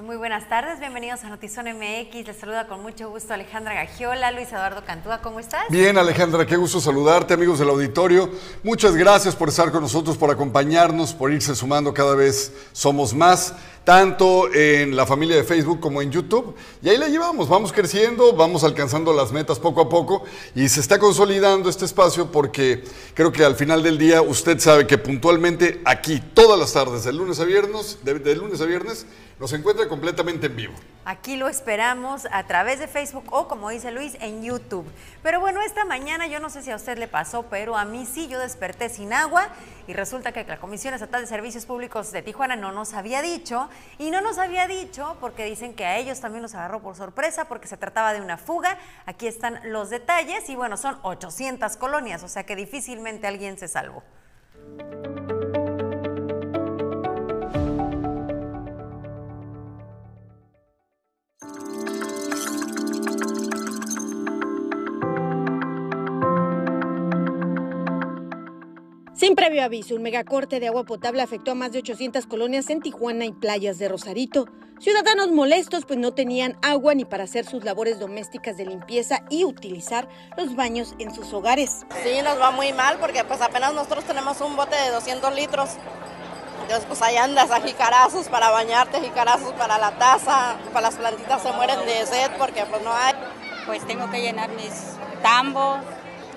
Muy buenas tardes, bienvenidos a Notizón MX. Les saluda con mucho gusto Alejandra Gagiola, Luis Eduardo Cantúa, ¿cómo estás? Bien, Alejandra, qué gusto saludarte, amigos del auditorio. Muchas gracias por estar con nosotros, por acompañarnos, por irse sumando cada vez somos más tanto en la familia de Facebook como en YouTube. Y ahí la llevamos, vamos creciendo, vamos alcanzando las metas poco a poco y se está consolidando este espacio porque creo que al final del día usted sabe que puntualmente aquí, todas las tardes, de lunes a viernes, de, lunes a viernes, nos encuentra completamente en vivo. Aquí lo esperamos a través de Facebook o, como dice Luis, en YouTube. Pero bueno, esta mañana yo no sé si a usted le pasó, pero a mí sí, yo desperté sin agua y resulta que la Comisión Estatal de Servicios Públicos de Tijuana no nos había dicho y no nos había dicho porque dicen que a ellos también los agarró por sorpresa porque se trataba de una fuga. Aquí están los detalles y bueno, son 800 colonias, o sea que difícilmente alguien se salvó. Sin previo aviso, un megacorte de agua potable afectó a más de 800 colonias en Tijuana y playas de Rosarito. Ciudadanos molestos pues no tenían agua ni para hacer sus labores domésticas de limpieza y utilizar los baños en sus hogares. Sí, nos va muy mal porque pues apenas nosotros tenemos un bote de 200 litros. Entonces pues ahí andas a jicarazos para bañarte, jicarazos para la taza, para las plantitas se mueren de sed porque pues no hay. Pues tengo que llenar mis tambos,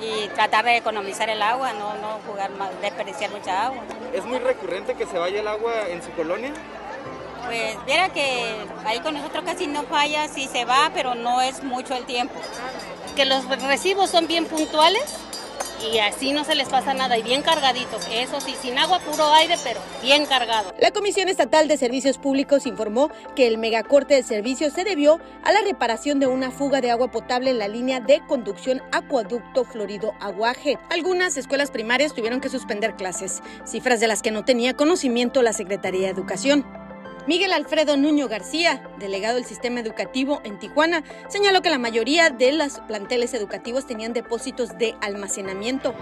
y tratar de economizar el agua, no, no jugar más, desperdiciar mucha agua. ¿Es muy recurrente que se vaya el agua en su colonia? Pues viera que ahí con nosotros casi no falla, sí se va, pero no es mucho el tiempo. Que los recibos son bien puntuales y así no se les pasa nada y bien cargaditos. Eso sí, sin agua, puro aire, pero bien cargado. La Comisión Estatal de Servicios Públicos informó que el megacorte de servicios se debió a la reparación de una fuga de agua potable en la línea de conducción Acueducto Florido Aguaje. Algunas escuelas primarias tuvieron que suspender clases, cifras de las que no tenía conocimiento la Secretaría de Educación. Miguel Alfredo Nuño García, delegado del sistema educativo en Tijuana, señaló que la mayoría de los planteles educativos tenían depósitos de almacenamiento.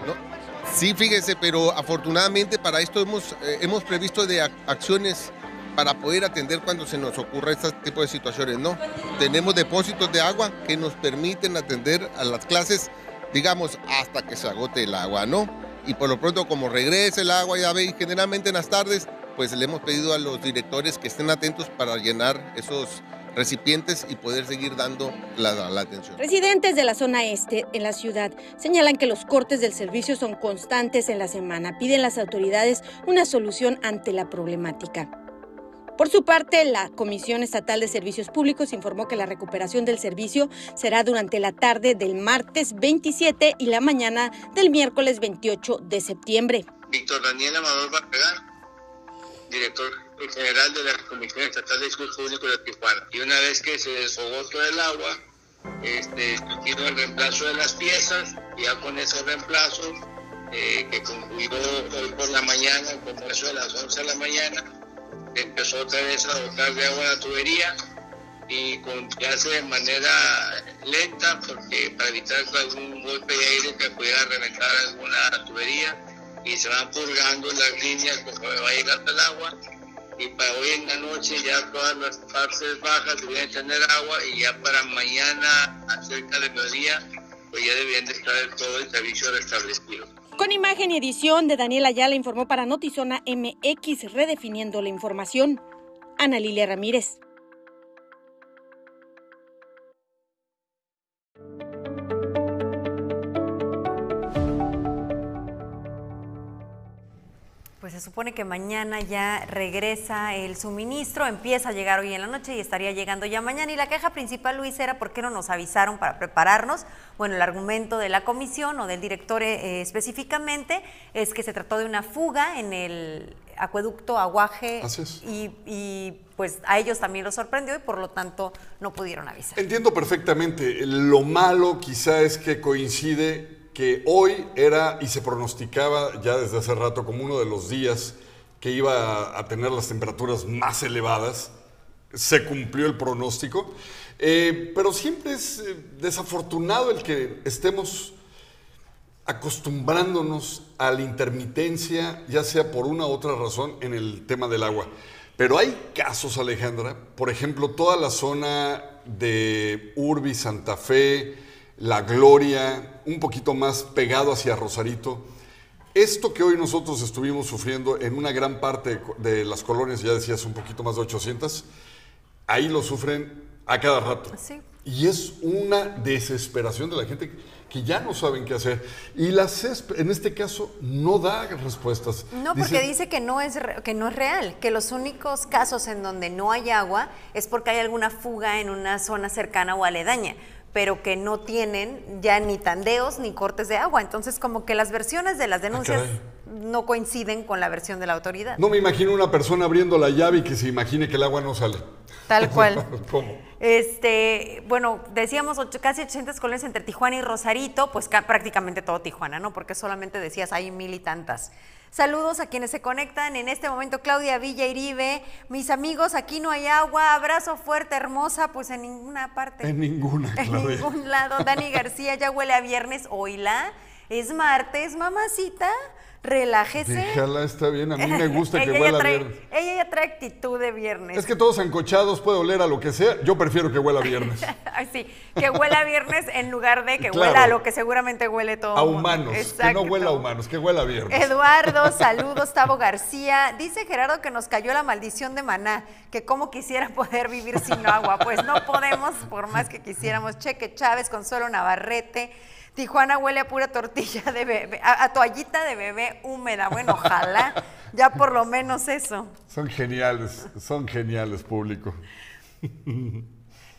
Sí, fíjese, pero afortunadamente para esto hemos, eh, hemos previsto de acciones para poder atender cuando se nos ocurra este tipo de situaciones, ¿no? Tenemos depósitos de agua que nos permiten atender a las clases, digamos, hasta que se agote el agua, ¿no? Y por lo pronto, como regrese el agua, ya veis, generalmente en las tardes pues le hemos pedido a los directores que estén atentos para llenar esos recipientes y poder seguir dando la, atención. Residentes de la zona este en la ciudad señalan que los cortes del servicio son constantes en la semana. Piden las autoridades una solución ante la problemática. Por su parte, la Comisión Estatal de Servicios Públicos informó que la recuperación del servicio será durante la tarde del martes 27 y la mañana del miércoles 28 de septiembre. Víctor Daniel Amador Barragán director general de la Comisión Estatal de Servicios Públicos de Tijuana. Y una vez que se desahogó todo el agua, este, el reemplazo de las piezas, y ya con ese reemplazo, eh, que concluyó hoy por la mañana, como eso de las 11 de la mañana, empezó otra vez a dotar de agua la tubería y con, hace de manera lenta, porque para evitar algún golpe de aire que pudiera reventar alguna tubería, y se van purgando las líneas conforme va llegando el agua y para hoy en la noche ya todas las partes bajas deben tener agua y ya para mañana acerca de mediodía pues ya deben de estar todo el servicio restablecido. Con imagen y edición de Daniel Ayala informó para Notizona MX redefiniendo la información. Ana Lilia Ramírez. Pues se supone que mañana ya regresa el suministro, empieza a llegar hoy en la noche y estaría llegando ya mañana. Y la queja principal, Luis, era por qué no nos avisaron para prepararnos. Bueno, el argumento de la comisión o del director eh, específicamente es que se trató de una fuga en el acueducto Aguaje y, y, pues a ellos también los sorprendió y por lo tanto no pudieron avisar. Entiendo perfectamente. Lo malo quizá es que coincide que hoy era y se pronosticaba ya desde hace rato como uno de los días que iba a tener las temperaturas más elevadas. Se cumplió el pronóstico, eh, pero siempre es eh, desafortunado el que estemos acostumbrándonos a la intermitencia, ya sea por una u otra razón, en el tema del agua. Pero hay casos, Alejandra, por ejemplo, toda la zona de Urbi, Santa Fe, La Gloria, un poquito más pegado hacia Rosarito. Esto que hoy nosotros estuvimos sufriendo en una gran parte de las colonias, ya decías un poquito más de 800, ahí lo sufren a cada rato. Sí. Y es una desesperación de la gente que ya no saben qué hacer. Y la CESP, en este caso, no da respuestas. No, porque dice que no, es, re- que no es real, que los únicos casos en donde no hay agua es porque hay alguna fuga en una zona cercana o aledaña, pero que no tienen ya ni tandeos ni cortes de agua. Entonces, como que las versiones de las denuncias caray. no coinciden con la versión de la autoridad. No me imagino una persona abriendo la llave y que se imagine que el agua no sale. Tal cual. ¿Cómo? Este, bueno, decíamos ocho- casi 800 colonias entre Tijuana y Rosarito, pues ca- prácticamente todo Tijuana, ¿no? Porque solamente decías hay mil y tantas. Saludos a quienes se conectan en este momento, Claudia Villa Iribe, mis amigos, aquí no hay agua, abrazo fuerte, hermosa, pues en ninguna parte. En ninguna, En Claudia. ningún lado. Dani García ya huele a viernes, oíla. Es martes, mamacita, relájese. Déjala, está bien. A mí me gusta que Ella huela trae- viernes. Ella ya trae actitud de viernes. Es que todos ancochados puede oler a lo que sea. Yo prefiero que huela viernes. Ay, sí, que huela viernes en lugar de que Claro. huela a lo que seguramente huele todo. A humanos. Que Exacto. no huela a humanos, que huela a viernes. Eduardo, saludos, Tavo García. Dice Gerardo que nos cayó la maldición de Maná, que como quisiera poder vivir sin agua. Pues no podemos, por más que quisiéramos. Cheque Chávez, Consuelo Navarrete. Tijuana huele a pura tortilla de bebé, a, a toallita de bebé húmeda. Bueno, ojalá, ya por lo menos eso. Son geniales, son geniales, público.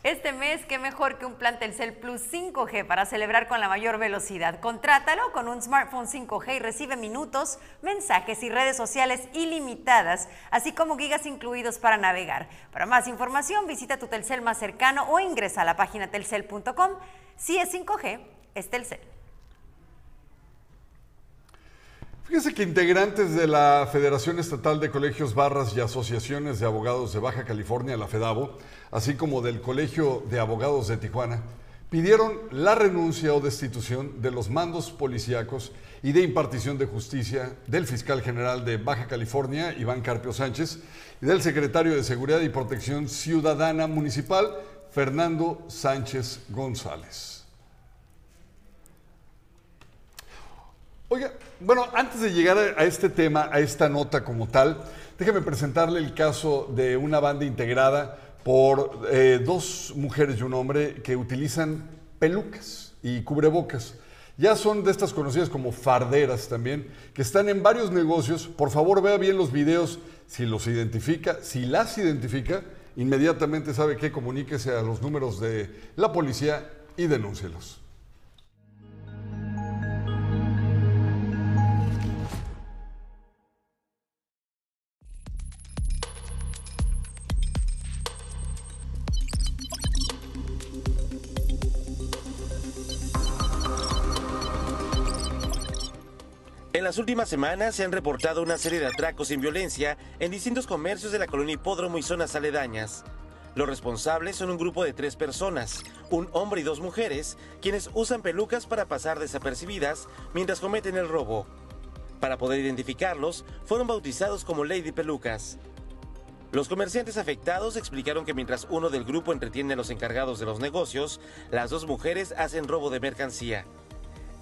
Este mes, qué mejor que un plan Telcel Plus 5G para celebrar con la mayor velocidad. Contrátalo con un smartphone 5G y recibe minutos, mensajes y redes sociales ilimitadas, así como gigas incluidos para navegar. Para más información, visita tu Telcel más cercano o ingresa a la página telcel.com. Si es 5G, es Telcel. Fíjese que integrantes de la Federación Estatal de Colegios, Barras y Asociaciones de Abogados de Baja California, la FEDABO, así como del Colegio de Abogados de Tijuana, pidieron la renuncia o destitución de los mandos policíacos y de impartición de justicia del fiscal general de Baja California, Iván Carpio Sánchez, y del secretario de Seguridad y Protección Ciudadana Municipal, Fernando Sánchez González. Oiga, bueno, antes de llegar a, este tema, a esta nota como tal, déjeme presentarle el caso de una banda integrada por eh, dos mujeres y un hombre que utilizan pelucas y cubrebocas. Ya son de estas conocidas como farderas también, que están en varios negocios. Por favor, vea bien los videos. Si los identifica, si las identifica, inmediatamente sabe que comuníquese a los números de la policía y denúncielos. Las últimas semanas se han reportado una serie de atracos sin violencia en distintos comercios de la colonia Hipódromo y zonas aledañas. Los responsables son un grupo de tres personas, un hombre y dos mujeres, quienes usan pelucas para pasar desapercibidas mientras cometen el robo. Para poder identificarlos, fueron bautizados como Lady Pelucas. Los comerciantes afectados explicaron que mientras uno del grupo entretiene a los encargados de los negocios, las dos mujeres hacen robo de mercancía.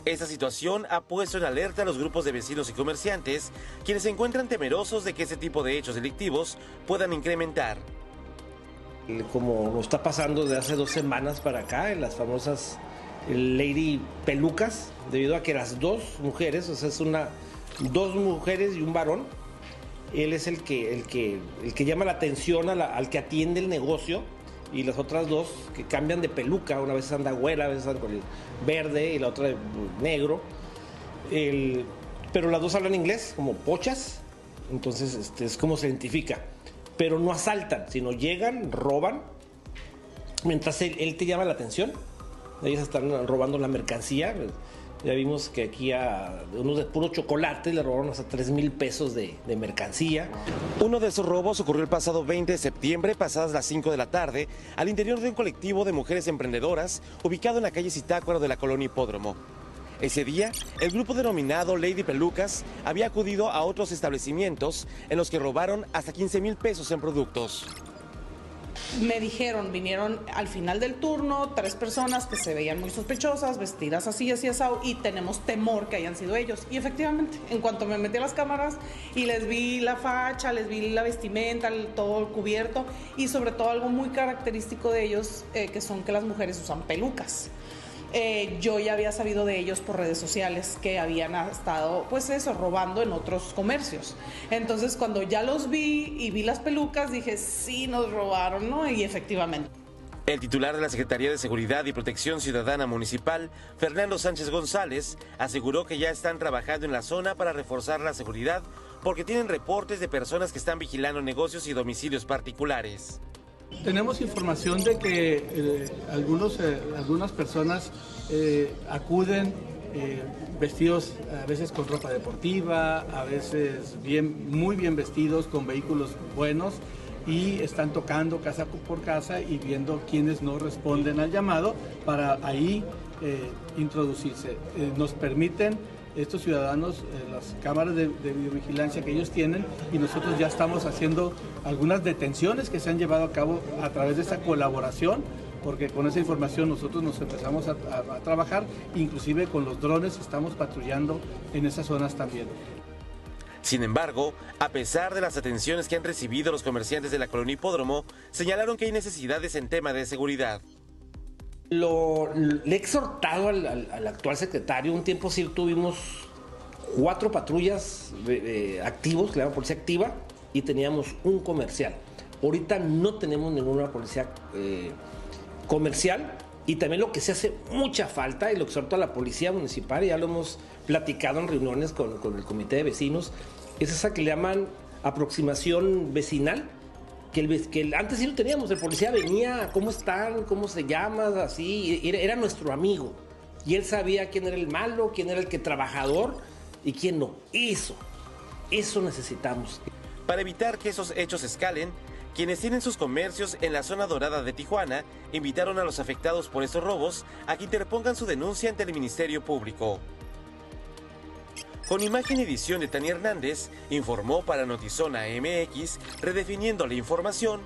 Esta situación ha puesto en alerta a los grupos de vecinos y comerciantes, quienes se encuentran temerosos de que este tipo de hechos delictivos puedan incrementar. Como nos está pasando de hace dos semanas para acá, en las famosas Lady Pelucas, debido a que las dos mujeres, o sea, es una, dos mujeres y un varón, él es el que, el que, el que llama la atención al que atiende el negocio y las otras dos que cambian de peluca, una vez anda güera, a veces anda con el verde y la otra negro. El- pero las dos hablan inglés, como pochas, entonces este, es como se identifica. Pero no asaltan, sino llegan, roban, mientras él, él te llama la atención. Ellos están robando la mercancía. Ya vimos que aquí a unos de puro chocolate le robaron hasta 3 mil pesos de, de mercancía. Uno de esos robos ocurrió el pasado 20 de septiembre, pasadas las 5 de la tarde, al interior de un colectivo de mujeres emprendedoras ubicado en la calle Citácuaro de la colonia Hipódromo. Ese día, el grupo denominado Lady Pelucas había acudido a otros establecimientos en los que robaron hasta 15 mil pesos en productos. Me dijeron, vinieron al final del turno tres personas que se veían muy sospechosas, vestidas así, así, así, y tenemos temor que hayan sido ellos. Y efectivamente, en cuanto me metí a las cámaras y les vi la facha, les vi la vestimenta, todo el cubierto, y sobre todo algo muy característico de ellos, eh, que son que las mujeres usan pelucas. Eh, yo ya había sabido de ellos por redes sociales que habían estado, pues eso, robando en otros comercios. Entonces, cuando ya los vi y vi las pelucas, dije, sí, nos robaron, ¿no? Y efectivamente. El titular de la Secretaría de Seguridad y Protección Ciudadana Municipal, Fernando Sánchez González, aseguró que ya están trabajando en la zona para reforzar la seguridad porque tienen reportes de personas que están vigilando negocios y domicilios particulares. Tenemos información de que eh, algunos, eh, algunas personas eh, acuden vestidos a veces con ropa deportiva, a veces bien, muy bien vestidos, con vehículos buenos y están tocando casa por casa y viendo quiénes no responden al llamado para ahí introducirse. Nos permiten estos ciudadanos eh, las cámaras de, de videovigilancia que ellos tienen y nosotros ya estamos haciendo algunas detenciones que se han llevado a cabo a través de esa colaboración porque con esa información nosotros nos empezamos a, a- a trabajar, inclusive con los drones estamos patrullando en esas zonas también. Sin embargo, a pesar de las atenciones que han recibido los comerciantes de la colonia Hipódromo, señalaron que hay necesidades en tema de seguridad. Lo, le he exhortado al, al- al actual secretario, un tiempo sí tuvimos cuatro patrullas activos, que le llaman policía activa, y teníamos un comercial. Ahorita no tenemos ninguna policía eh, comercial y también lo que se hace mucha falta, y lo exhorto a la policía municipal, ya lo hemos platicado en reuniones con, con el comité de vecinos, es esa que le llaman aproximación vecinal, que, el, antes sí lo teníamos, el policía venía, ¿cómo están? ¿Cómo se llama? Así, era, era nuestro amigo. Y él sabía quién era el malo, quién era el que trabajador y quién no. Eso, eso necesitamos. Para evitar que esos hechos escalen, quienes tienen sus comercios en la zona dorada de Tijuana invitaron a los afectados por estos robos a que interpongan su denuncia ante el Ministerio Público. Con imagen y edición de Tania Hernández, informó para Notizona MX, redefiniendo la información,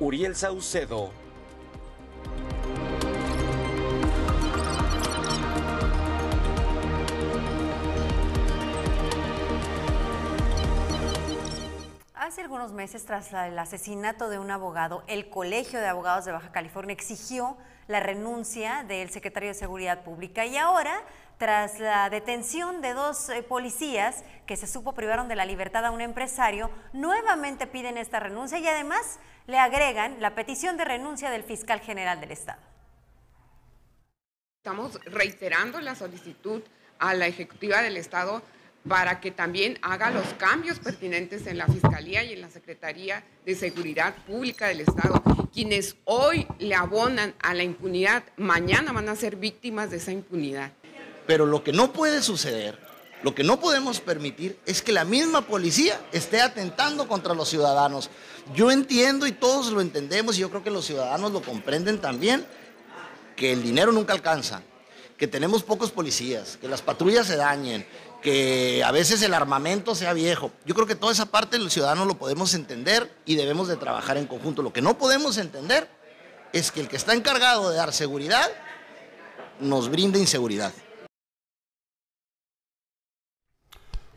Uriel Saucedo. Hace algunos meses, tras el asesinato de un abogado, el Colegio de Abogados de Baja California exigió la renuncia del secretario de Seguridad Pública y ahora, tras la detención de dos eh, policías que se supo privaron de la libertad a un empresario, nuevamente piden esta renuncia y además le agregan la petición de renuncia del fiscal general del Estado. Estamos reiterando la solicitud a la Ejecutiva del Estado para que también haga los cambios pertinentes en la Fiscalía y en la Secretaría de Seguridad Pública del Estado. Quienes hoy le abonan a la impunidad, mañana van a ser víctimas de esa impunidad. Pero lo que no puede suceder, lo que no podemos permitir es que la misma policía esté atentando contra los ciudadanos. Yo entiendo y todos lo entendemos y yo creo que los ciudadanos lo comprenden también, que el dinero nunca alcanza, que tenemos pocos policías, que las patrullas se dañen, que a veces el armamento sea viejo. Yo creo que toda esa parte los ciudadanos lo podemos entender y debemos de trabajar en conjunto. Lo que no podemos entender es que el que está encargado de dar seguridad nos brinda inseguridad.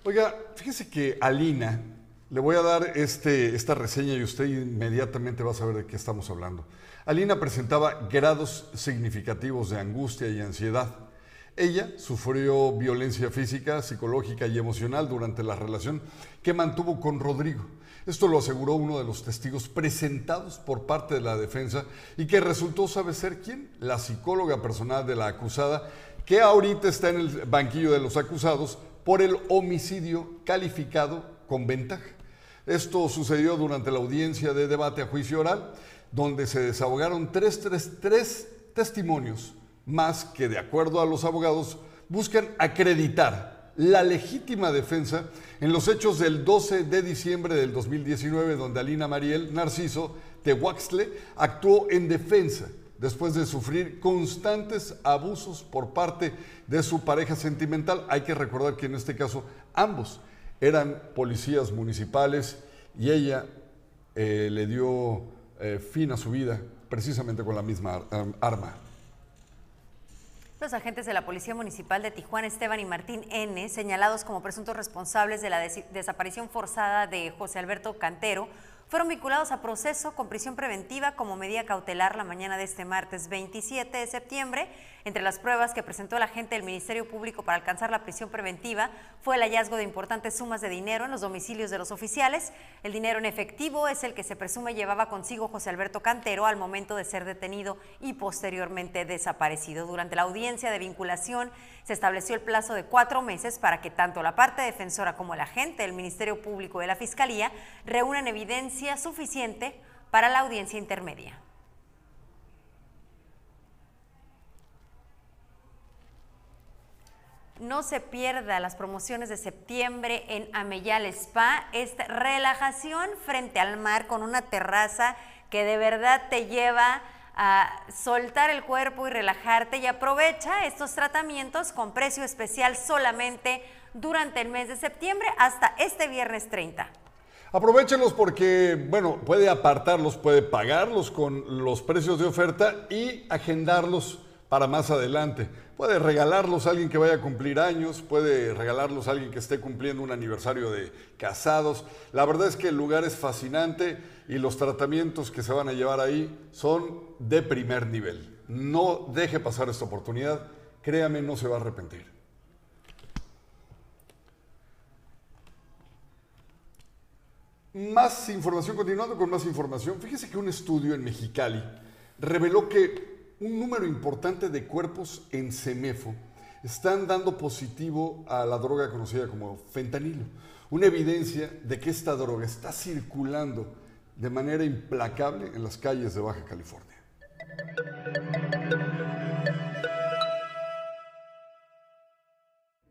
Oiga, fíjese que Alina, le voy a dar este, esta reseña y usted inmediatamente va a saber de qué estamos hablando. Alina presentaba grados significativos de angustia y ansiedad. Ella sufrió violencia física, psicológica y emocional durante la relación que mantuvo con Rodrigo. Esto lo aseguró uno de los testigos presentados por parte de la defensa y que resultó, ¿sabe ser quién? La psicóloga personal de la acusada, que ahorita está en el banquillo de los acusados por el homicidio calificado con ventaja. Esto sucedió durante la audiencia de debate a juicio oral, donde se desahogaron tres, tres- tres testimonios más que, de acuerdo a los abogados, buscan acreditar la legítima defensa en los hechos del 12 de diciembre del 2019, donde Alina Mariel Narciso Tehuaxtle actuó en defensa después de sufrir constantes abusos por parte de su pareja sentimental. Hay que recordar que en este caso ambos eran policías municipales y ella eh, le dio eh, fin a su vida precisamente con la misma ar- arma. Los agentes de la Policía Municipal de Tijuana, Esteban y Martín N., señalados como presuntos responsables de la des- desaparición forzada de José Alberto Cantero, fueron vinculados a proceso con prisión preventiva como medida cautelar la mañana de este martes 27 de septiembre. Entre las pruebas que presentó el agente del Ministerio Público para alcanzar la prisión preventiva fue el hallazgo de importantes sumas de dinero en los domicilios de los oficiales. El dinero en efectivo es el que se presume llevaba consigo José Alberto Cantero al momento de ser detenido y posteriormente desaparecido. Durante la audiencia de vinculación se estableció el plazo de cuatro meses para que tanto la parte defensora como el agente del Ministerio Público de la Fiscalía reúnan evidencia suficiente para la audiencia intermedia. No se pierda las promociones de septiembre en Ameyal Spa, esta relajación frente al mar con una terraza que de verdad te lleva a soltar el cuerpo y relajarte y aprovecha estos tratamientos con precio especial solamente durante el mes de septiembre hasta este viernes 30. Aprovechenlos porque, bueno, puede apartarlos, puede pagarlos con los precios de oferta y agendarlos para más adelante. Puede regalarlos a alguien que vaya a cumplir años, puede regalarlos a alguien que esté cumpliendo un aniversario de casados. La verdad es que el lugar es fascinante y los tratamientos que se van a llevar ahí son de primer nivel. No deje pasar esta oportunidad, créame, no se va a arrepentir. Más información, continuando con más información. Fíjese que un estudio en Mexicali reveló que un número importante de cuerpos en CEMEFO están dando positivo a la droga conocida como fentanilo. Una evidencia de que esta droga está circulando de manera implacable en las calles de Baja California.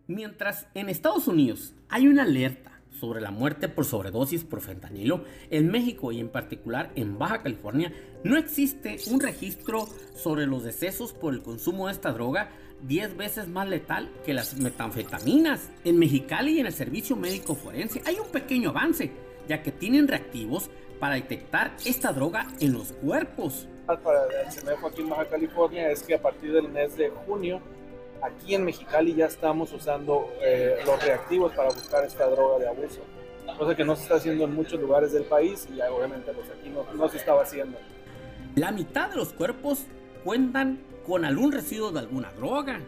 Mientras en Estados Unidos hay una alerta sobre la muerte por sobredosis por fentanilo, en México y en particular en Baja California no existe un registro sobre los decesos por el consumo de esta droga 10 veces más letal que las metanfetaminas. En Mexicali y en el servicio médico forense hay un pequeño avance, ya que tienen reactivos para detectar esta droga en los cuerpos. para el CEMEFO aquí en Baja California es que a partir del mes de junio, aquí en Mexicali ya estamos usando eh, los reactivos para buscar esta droga de abuso, cosa que no se está haciendo en muchos lugares del país y obviamente pues aquí no, no se estaba haciendo. La mitad de los cuerpos cuentan con algún residuo de alguna droga.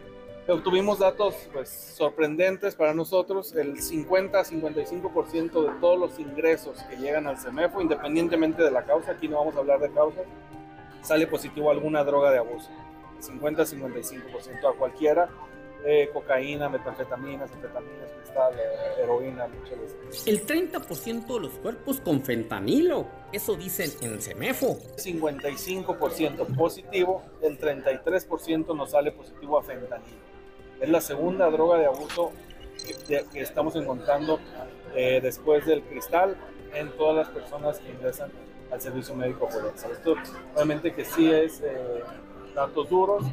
Obtuvimos datos pues, sorprendentes para nosotros. El 50-55% de todos los ingresos que llegan al CEMEFO, independientemente de la causa, aquí no vamos a hablar de causas, sale positivo alguna droga de abuso. 50-55% a cualquiera. eh, cocaína, metanfetaminas, anfetaminas, cristal, heroína, muchas veces. El 30% de los cuerpos con fentanilo, eso dicen en CEMEFO. 55% positivo, el 33% nos sale positivo a fentanilo. Es la segunda droga de abuso que, que estamos encontrando eh, después del cristal en todas las personas que ingresan al servicio médico forense. Esto obviamente que sí es eh, datos duros.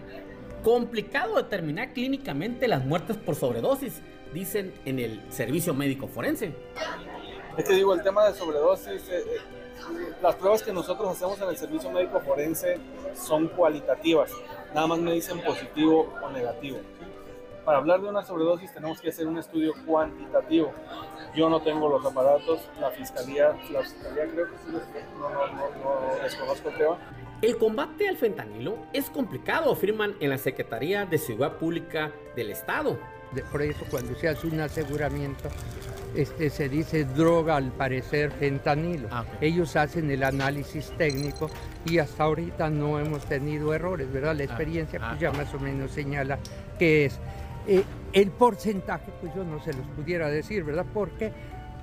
Complicado determinar clínicamente las muertes por sobredosis, dicen en el servicio médico forense. Es que digo, el tema de sobredosis, eh, eh, las pruebas que nosotros hacemos en el servicio médico forense son cualitativas, nada más me dicen positivo o negativo. Para hablar de una sobredosis tenemos que hacer un estudio cuantitativo. Yo no tengo los aparatos, la fiscalía, la fiscalía creo que sí, no, no, no, no desconozco creo. El combate al fentanilo es complicado, afirman en la Secretaría de Seguridad Pública del Estado. De- Por eso cuando se hace un aseguramiento, este, se dice droga al parecer fentanilo. Ellos hacen el análisis técnico y hasta ahorita no hemos tenido errores, ¿verdad? La experiencia pues, ya más o menos señala que es. Eh, el porcentaje, pues yo no se los pudiera decir, ¿verdad? ¿Por qué?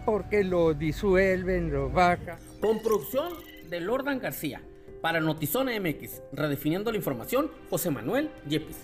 Porque lo disuelven, lo bajan. Con producción de Lordan García. Para Notizona MX, redefiniendo la información, José Manuel Yepes.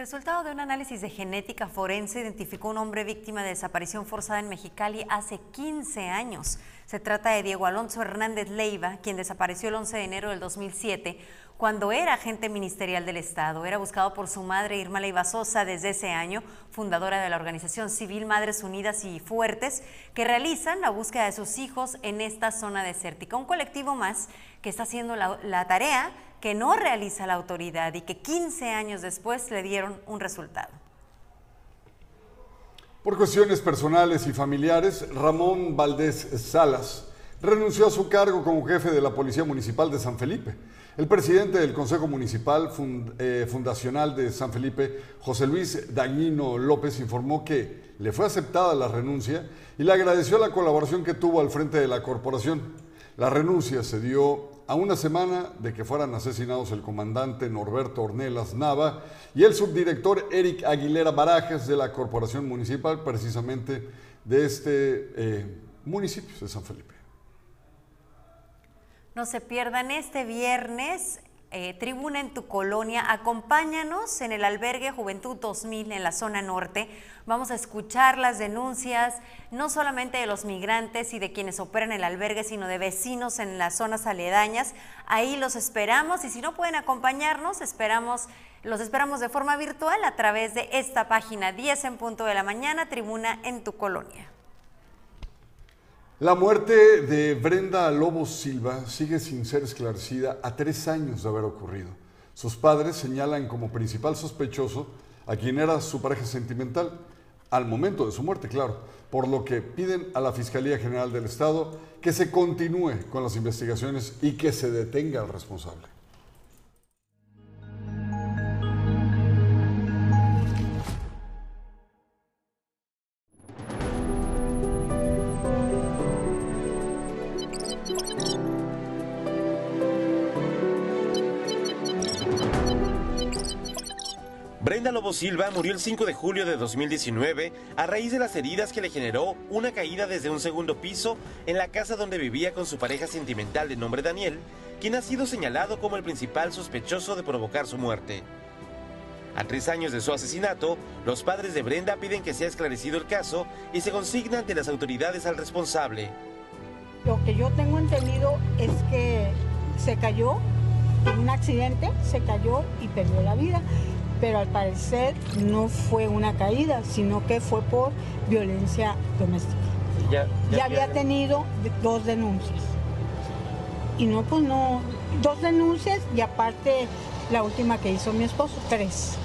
Resultado de un análisis de genética forense identificó un hombre víctima de desaparición forzada en Mexicali hace 15 años. Se trata de Diego Alonso Hernández Leiva, quien desapareció el 11 de enero del 2007 cuando era agente ministerial del Estado. Era buscado por su madre Irma Leiva Sosa desde ese año, fundadora de la organización civil Madres Unidas y Fuertes, que realizan la búsqueda de sus hijos en esta zona desértica. Un colectivo más que está haciendo la, la tarea que no realiza la autoridad y que 15 años después le dieron un resultado. Por cuestiones personales y familiares, Ramón Valdés Salas renunció a su cargo como jefe de la Policía Municipal de San Felipe. El presidente del Consejo Municipal eh, Fundacional de San Felipe, José Luis Dañino López, informó que le fue aceptada la renuncia y le agradeció la colaboración que tuvo al frente de la corporación. La renuncia se dio a una semana de que fueran asesinados el comandante Norberto Ornelas Nava y el subdirector Eric Aguilera Barajes de la Corporación Municipal, precisamente de este eh, municipio de San Felipe. No se pierdan este viernes eh, Tribuna en tu colonia. Acompáñanos en el albergue Juventud 2000 en la zona norte. Vamos a escuchar las denuncias no solamente de los migrantes y de quienes operan el albergue, sino de vecinos en las zonas aledañas. Ahí los esperamos y si no pueden acompañarnos, esperamos, los esperamos de forma virtual a través de esta página 10 en punto de la mañana, Tribuna en tu colonia. La muerte de Brenda Lobos Silva sigue sin ser esclarecida a tres años de haber ocurrido. Sus padres señalan como principal sospechoso a quien era su pareja sentimental, al momento de su muerte, claro, por lo que piden a la Fiscalía General del Estado que se continúe con las investigaciones y que se detenga al responsable. Brenda Lobo Silva murió el 5 de julio de 2019 a raíz de las heridas que le generó una caída desde un segundo piso en la casa donde vivía con su pareja sentimental de nombre Daniel, quien ha sido señalado como el principal sospechoso de provocar su muerte. A tres años de su asesinato, los padres de Brenda piden que sea esclarecido el caso y se consigna ante las autoridades al responsable. Lo que yo tengo entendido es que se cayó en un accidente, se cayó y perdió la vida pero al parecer no fue una caída, sino que fue por violencia doméstica. Ya, había tenido dos denuncias. Y no, pues no, dos denuncias y aparte la última que hizo mi esposo, tres.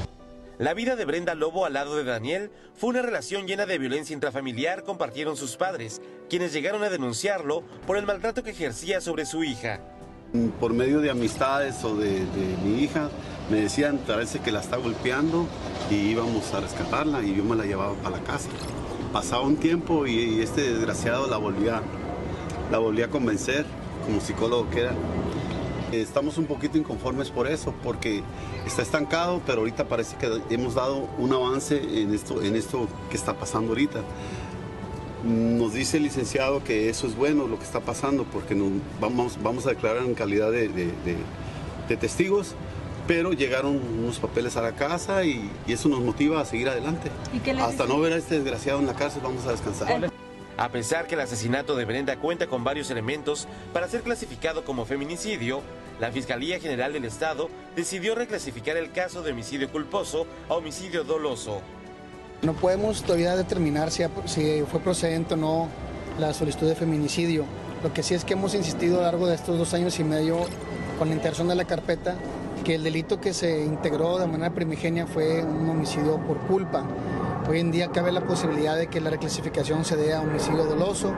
La vida de Brenda Lobo al lado de Daniel fue una relación llena de violencia intrafamiliar, compartieron sus padres, quienes llegaron a denunciarlo por el maltrato que ejercía sobre su hija. Por medio de amistades o de, mi hija, me decían, parece que la está golpeando y íbamos a rescatarla y yo me la llevaba para la casa. Pasaba un tiempo y, este desgraciado la volvía, la volvía a convencer, como psicólogo que era. Estamos un poquito inconformes por eso, porque está estancado, pero ahorita parece que hemos dado un avance en esto, en esto que está pasando ahorita. Nos dice el licenciado que eso es bueno lo que está pasando, porque nos vamos, vamos a declarar en calidad de, de testigos pero llegaron unos papeles a la casa y, eso nos motiva a seguir adelante. Hasta no ver a este desgraciado en la cárcel vamos a descansar. A pesar que el asesinato de Brenda cuenta con varios elementos para ser clasificado como feminicidio, la Fiscalía General del Estado decidió reclasificar el caso de homicidio culposo a homicidio doloso. No podemos todavía determinar si, fue procedente o no la solicitud de feminicidio. Lo que sí es que hemos insistido a lo largo de estos dos años y medio con la interacción de la carpeta que el delito que se integró de manera primigenia fue un homicidio por culpa. Hoy en día cabe la posibilidad de que la reclasificación se dé a homicidio doloso.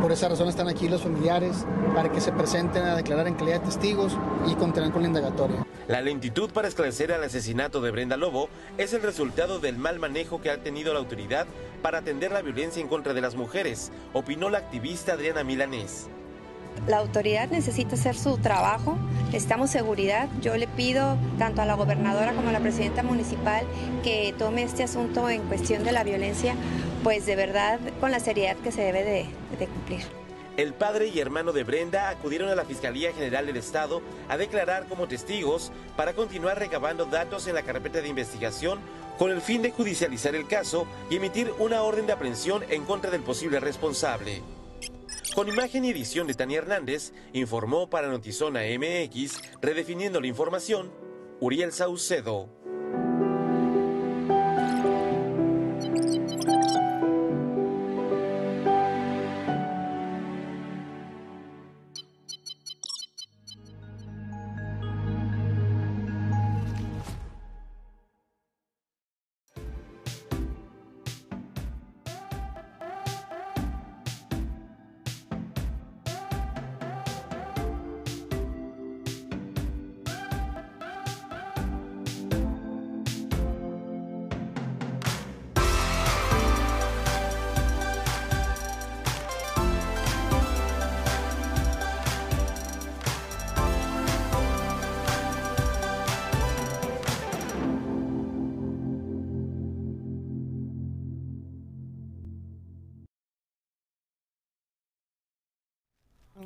Por esa razón están aquí los familiares para que se presenten a declarar en calidad de testigos y continúen con la indagatoria. La lentitud para esclarecer el asesinato de Brenda Lobo es el resultado del mal manejo que ha tenido la autoridad para atender la violencia en contra de las mujeres, opinó la activista Adriana Milanés. La autoridad necesita hacer su trabajo, necesitamos seguridad. Yo le pido tanto a la gobernadora como a la presidenta municipal que tome este asunto en cuestión de la violencia, pues de verdad con la seriedad que se debe de, cumplir. el padre y hermano de Brenda acudieron a la Fiscalía General del Estado a declarar como testigos para continuar recabando datos en la carpeta de investigación con el fin de judicializar el caso y emitir una orden de aprehensión en contra del posible responsable. Con imagen y edición de Tania Hernández, informó para Notizona MX, redefiniendo la información, Uriel Saucedo.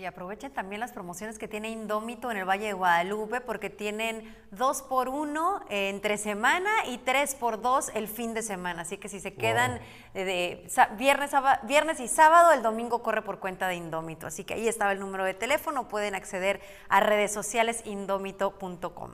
Y aprovechen también las promociones que tiene Indómito en el Valle de Guadalupe porque tienen dos por uno entre semana y tres por dos el fin de semana. Así que si se quedan de, de viernes, viernes y sábado, el domingo corre por cuenta de Indómito. Así que ahí estaba el número de teléfono. Pueden acceder a redes sociales indómito.com.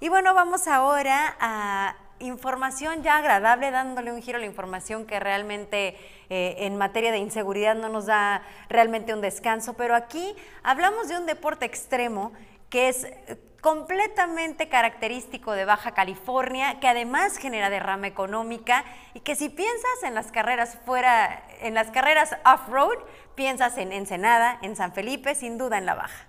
Y bueno, vamos ahora a información ya agradable, dándole un giro a la información que realmente eh, en materia de inseguridad no nos da realmente un descanso, pero aquí hablamos de un deporte extremo que es eh, completamente característico de Baja California, que además genera derrama económica y que si piensas en las carreras fuera, en las carreras off-road, piensas en Ensenada, en San Felipe, sin duda en la Baja.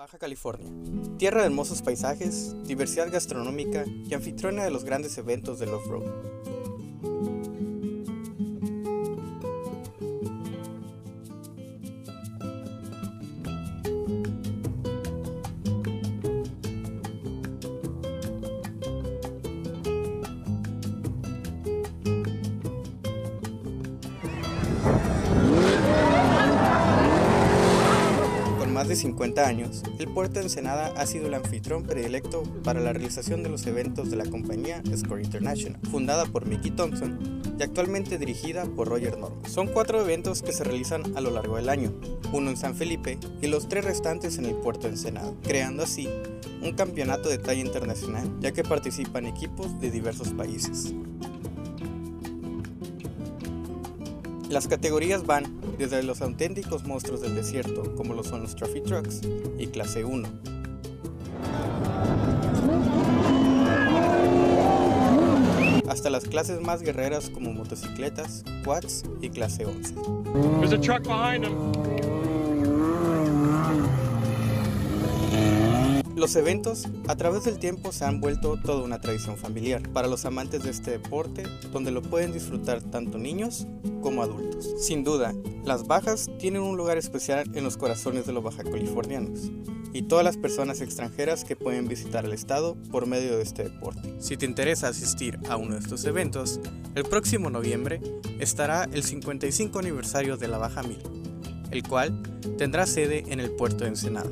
Baja California, tierra de hermosos paisajes, diversidad gastronómica y anfitriona de los grandes eventos del off-road. años, el puerto de Ensenada ha sido el anfitrión predilecto para la realización de los eventos de la compañía Score International, fundada por Mickey Thompson y actualmente dirigida por Roger Norman. Son cuatro eventos que se realizan a lo largo del año, uno en San Felipe y los tres restantes en el puerto de Ensenada, creando así un campeonato de talla internacional, ya que participan equipos de diversos países. Las categorías van desde los auténticos monstruos del desierto, como lo son los Trophy Trucks y Clase 1, hasta las clases más guerreras como motocicletas, quads y Clase 11. There's a truck. Los eventos a través del tiempo se han vuelto toda una tradición familiar para los amantes de este deporte, donde lo pueden disfrutar tanto niños como adultos. Sin duda, las bajas tienen un lugar especial en los corazones de los bajacalifornianos y todas las personas extranjeras que pueden visitar el estado por medio de este deporte. Si te interesa asistir a uno de estos eventos, el próximo noviembre estará el 55 aniversario de la Baja 1000, el cual tendrá sede en el puerto de Ensenada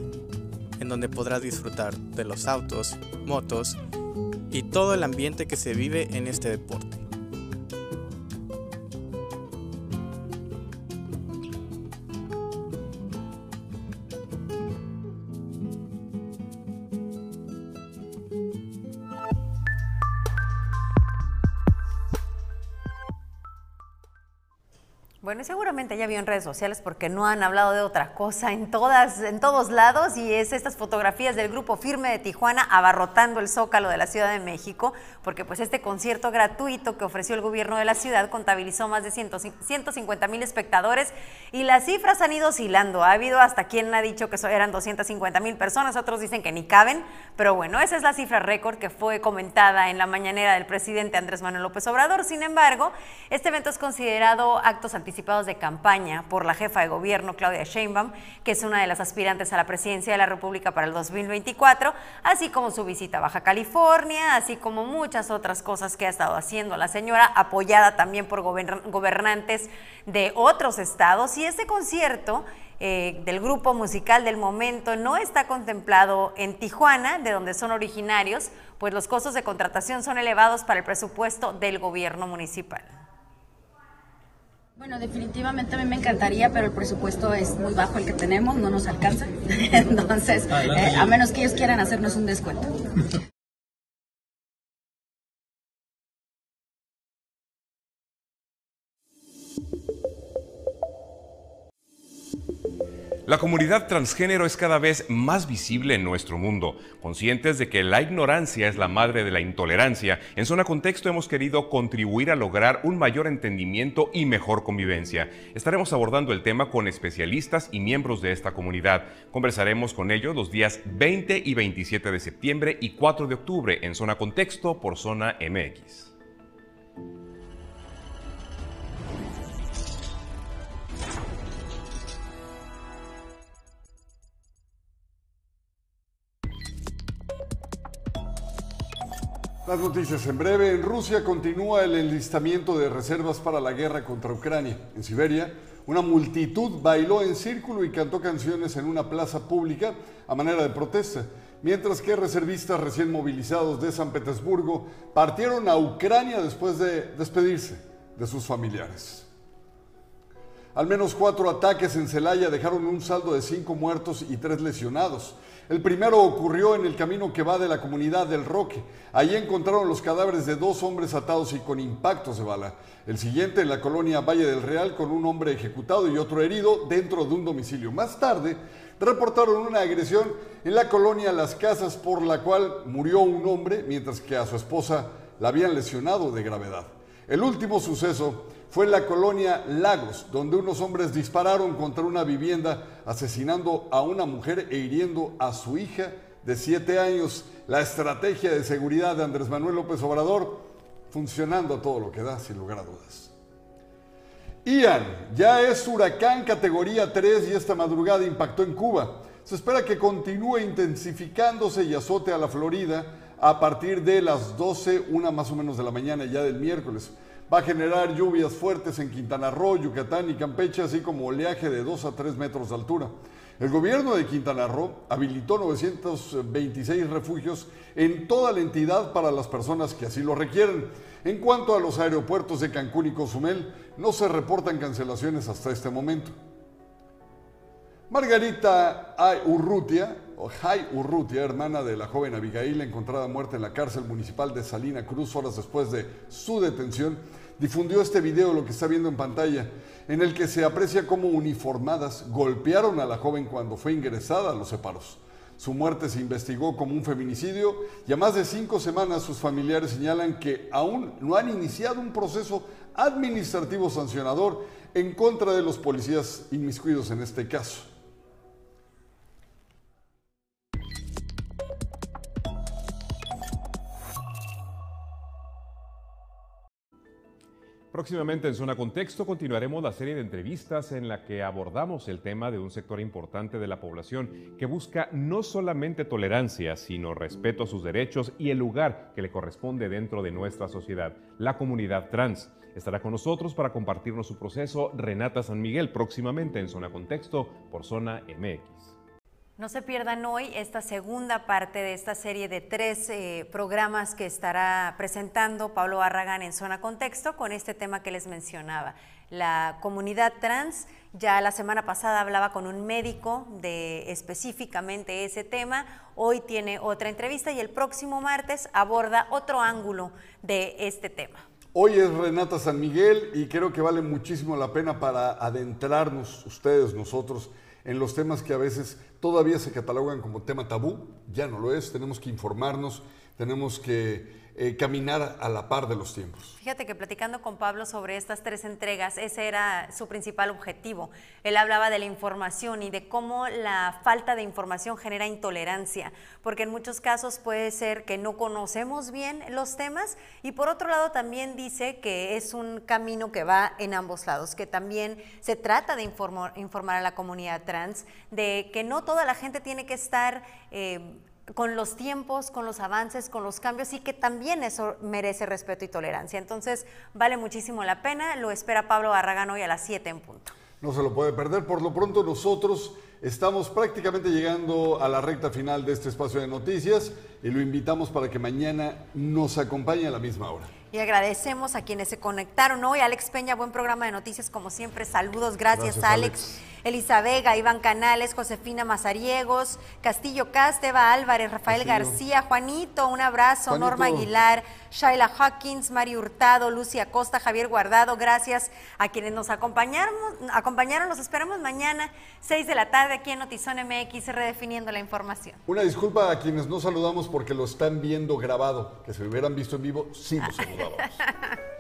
en donde podrás disfrutar de los autos, motos y todo el ambiente que se vive en este deporte. Bueno, y seguramente ya vio en redes sociales porque no han hablado de otra cosa en todas, en todos lados, y es estas fotografías del grupo Firme de Tijuana abarrotando el Zócalo de la Ciudad de México, porque pues este concierto gratuito que ofreció el gobierno de la ciudad contabilizó más de 150 mil espectadores y las cifras han ido oscilando. Ha habido hasta quien ha dicho que eran 250 mil personas, otros dicen que ni caben, pero bueno, esa es la cifra récord que fue comentada en la mañanera del presidente Andrés Manuel López Obrador. Sin embargo, este evento es considerado actos anticipatorio de campaña por la jefa de gobierno Claudia Sheinbaum, que es una de las aspirantes a la presidencia de la República para el 2024, así como su visita a Baja California, así como muchas otras cosas que ha estado haciendo la señora, apoyada también por gobernantes de otros estados. Y este concierto eh, del grupo musical del momento no está contemplado en Tijuana, de donde son originarios, pues los costos de contratación son elevados para el presupuesto del gobierno municipal. Bueno, definitivamente a mí me encantaría, pero el presupuesto es muy bajo el que tenemos, no nos alcanza. Entonces, eh, a menos que ellos quieran hacernos un descuento. La comunidad transgénero es cada vez más visible en nuestro mundo. Conscientes de que la ignorancia es la madre de la intolerancia, en Zona Contexto hemos querido contribuir a lograr un mayor entendimiento y mejor convivencia. Estaremos abordando el tema con especialistas y miembros de esta comunidad. Conversaremos con ellos los días 20 y 27 de septiembre y 4 de octubre en Zona Contexto por Zona MX. Las noticias en breve. En Rusia continúa el enlistamiento de reservas para la guerra contra Ucrania. En Siberia, una multitud bailó en círculo y cantó canciones en una plaza pública a manera de protesta, mientras que reservistas recién movilizados de San Petersburgo partieron a Ucrania después de despedirse de sus familiares. Al menos cuatro ataques en Celaya dejaron un saldo de cinco muertos y tres lesionados. El primero ocurrió en el camino que va de la comunidad del Roque. Allí encontraron los cadáveres de dos hombres atados y con impactos de bala. El siguiente en la colonia Valle del Real con un hombre ejecutado y otro herido dentro de un domicilio. Más tarde reportaron una agresión en la colonia Las Casas por la cual murió un hombre mientras que a su esposa la habían lesionado de gravedad. El último suceso fue en la colonia Lagos, donde unos hombres dispararon contra una vivienda, asesinando a una mujer e hiriendo a su hija de siete años. La estrategia de seguridad de Andrés Manuel López Obrador funcionando a todo lo que da, sin lugar a dudas. Ian ya es huracán categoría 3 y esta madrugada impactó en Cuba. Se espera que continúe intensificándose y azote a la Florida a partir de las 12, una más o menos de la mañana ya del miércoles va a generar lluvias fuertes en Quintana Roo, Yucatán y Campeche, así como oleaje de 2 a 3 metros de altura. El gobierno de Quintana Roo habilitó 926 refugios en toda la entidad para las personas que así lo requieren. En cuanto a los aeropuertos de Cancún y Cozumel, no se reportan cancelaciones hasta este momento. Margarita Urrutia, o Jai Urrutia, hermana de la joven Abigail, encontrada muerta en la cárcel municipal de Salina Cruz horas después de su detención, difundió este video, lo que está viendo en pantalla, en el que se aprecia cómo uniformadas golpearon a la joven cuando fue ingresada a los separos. Su muerte se investigó como un feminicidio y a más de cinco semanas sus familiares señalan que aún no han iniciado un proceso administrativo sancionador en contra de los policías inmiscuidos en este caso. Próximamente en Zona Contexto continuaremos la serie de entrevistas en la que abordamos el tema de un sector importante de la población que busca no solamente tolerancia, sino respeto a sus derechos y el lugar que le corresponde dentro de nuestra sociedad, la comunidad trans. Estará con nosotros para compartirnos su proceso Renata San Miguel próximamente en Zona Contexto por Zona MX. No se pierdan hoy esta segunda parte de esta serie de tres eh, programas que estará presentando Pablo Barragán en Zona Contexto con este tema que les mencionaba. La comunidad trans, ya la semana pasada hablaba con un médico de específicamente ese tema, hoy tiene otra entrevista y el próximo martes aborda otro ángulo de este tema. Hoy es Renata San Miguel y creo que vale muchísimo la pena para adentrarnos ustedes, nosotros, en los temas que a veces todavía se catalogan como tema tabú, ya no lo es, tenemos que informarnos tenemos que eh, caminar a la par de los tiempos. Fíjate que platicando con Pablo sobre estas tres entregas, ese era su principal objetivo. Él hablaba de la información y de cómo la falta de información genera intolerancia, porque en muchos casos puede ser que no conocemos bien los temas y por otro lado también dice que es un camino que va en ambos lados, que también se trata de informar, a la comunidad trans, de que no toda la gente tiene que estar... Eh, con los tiempos, con los avances, con los cambios y que también eso merece respeto y tolerancia. Entonces, vale muchísimo la pena. Lo espera Pablo Barragán hoy a las 7 en punto. No se lo puede perder. Por lo pronto, nosotros estamos prácticamente llegando a la recta final de este espacio de noticias y lo invitamos para que mañana nos acompañe a la misma hora. Y agradecemos a quienes se conectaron hoy. Alex Peña, buen programa de noticias como siempre. Saludos, gracias, Alex. Elisa Vega, Iván Canales, Josefina Mazariegos, Castillo Casteva, Álvarez, Rafael García, Juanito, un abrazo, Norma Aguilar, Shaila Hawkins, Mari Hurtado, Lucia Costa, Javier Guardado, gracias a quienes nos acompañaron, acompañaron, los esperamos mañana, 6 de la tarde aquí en Notizón MX, redefiniendo la información. Una disculpa a quienes no saludamos porque lo están viendo grabado, que se hubieran visto en vivo, sí los saludábamos.